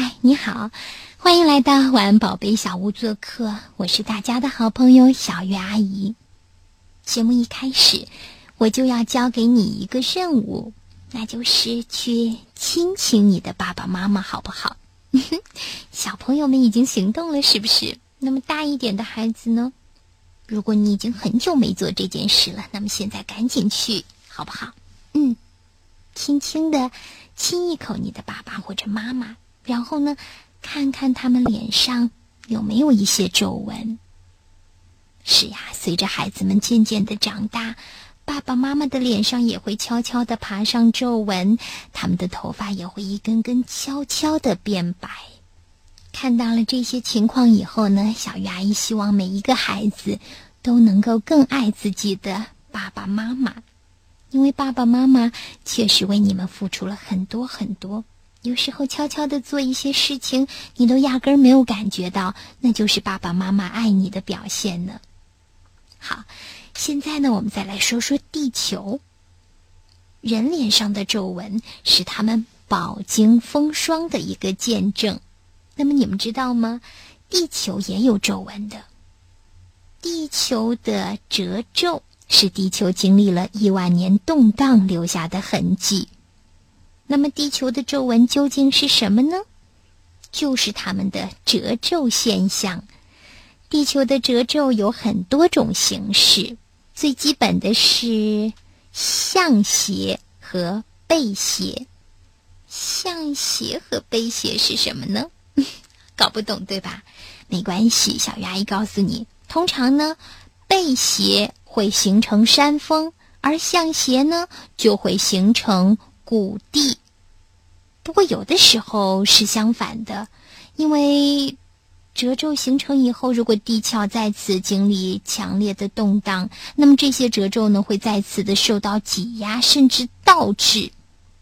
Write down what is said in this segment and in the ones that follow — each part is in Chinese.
嗨，你好，欢迎来到晚安宝贝小屋做客，我是大家的好朋友小月阿姨。节目一开始，我就要交给你一个任务，那就是去亲亲你的爸爸妈妈，好不好？小朋友们已经行动了，是不是？那么大一点的孩子呢？如果你已经很久没做这件事了，那么现在赶紧去，好不好？嗯，轻轻的亲一口你的爸爸或者妈妈。然后呢，看看他们脸上有没有一些皱纹。是呀，随着孩子们渐渐的长大，爸爸妈妈的脸上也会悄悄的爬上皱纹，他们的头发也会一根根悄悄的变白。看到了这些情况以后呢，小鱼阿姨希望每一个孩子都能够更爱自己的爸爸妈妈，因为爸爸妈妈确实为你们付出了很多很多。有时候悄悄的做一些事情，你都压根儿没有感觉到，那就是爸爸妈妈爱你的表现呢。好，现在呢，我们再来说说地球。人脸上的皱纹是他们饱经风霜的一个见证。那么你们知道吗？地球也有皱纹的。地球的褶皱是地球经历了亿万年动荡留下的痕迹。那么，地球的皱纹究竟是什么呢？就是它们的褶皱现象。地球的褶皱有很多种形式，最基本的是向斜和背斜。向斜和背斜是什么呢？搞不懂对吧？没关系，小鱼阿姨告诉你，通常呢，背斜会形成山峰，而向斜呢就会形成。谷地，不过有的时候是相反的，因为褶皱形成以后，如果地壳再次经历强烈的动荡，那么这些褶皱呢会再次的受到挤压，甚至倒置，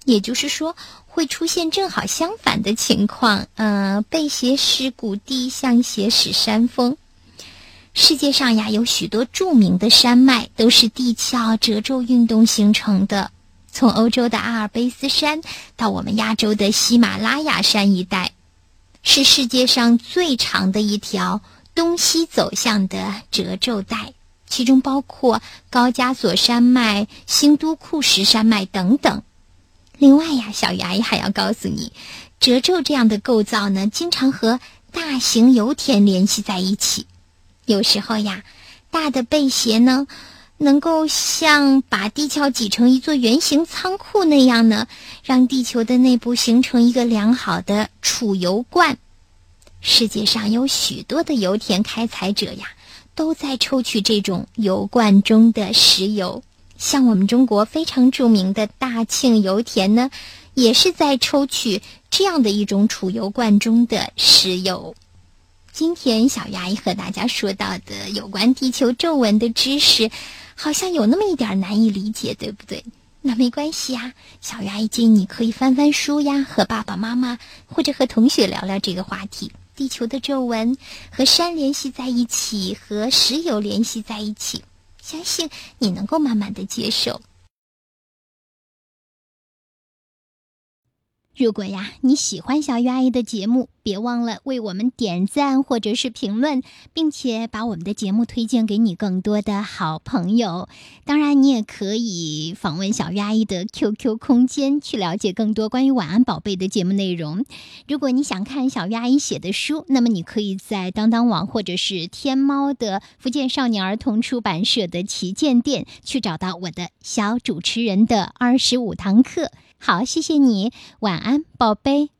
也就是说会出现正好相反的情况。呃，背斜使谷地，向斜使山峰。世界上呀，有许多著名的山脉都是地壳褶皱运动形成的。从欧洲的阿尔卑斯山到我们亚洲的喜马拉雅山一带，是世界上最长的一条东西走向的褶皱带，其中包括高加索山脉、新都库什山脉等等。另外呀，小鱼阿姨还要告诉你，褶皱这样的构造呢，经常和大型油田联系在一起。有时候呀，大的背斜呢。能够像把地壳挤成一座圆形仓库那样呢，让地球的内部形成一个良好的储油罐。世界上有许多的油田开采者呀，都在抽取这种油罐中的石油。像我们中国非常著名的大庆油田呢，也是在抽取这样的一种储油罐中的石油。今天小鱼阿姨和大家说到的有关地球皱纹的知识。好像有那么一点难以理解，对不对？那没关系呀，小鱼阿姨建议你可以翻翻书呀，和爸爸妈妈或者和同学聊聊这个话题。地球的皱纹和山联系在一起，和石油联系在一起，相信你能够慢慢的接受。如果呀你喜欢小鱼阿姨的节目，别忘了为我们点赞或者是评论，并且把我们的节目推荐给你更多的好朋友。当然，你也可以访问小鱼阿姨的 QQ 空间，去了解更多关于晚安宝贝的节目内容。如果你想看小鱼阿姨写的书，那么你可以在当当网或者是天猫的福建少年儿童出版社的旗舰店去找到我的小主持人的二十五堂课。好，谢谢你，晚安，宝贝。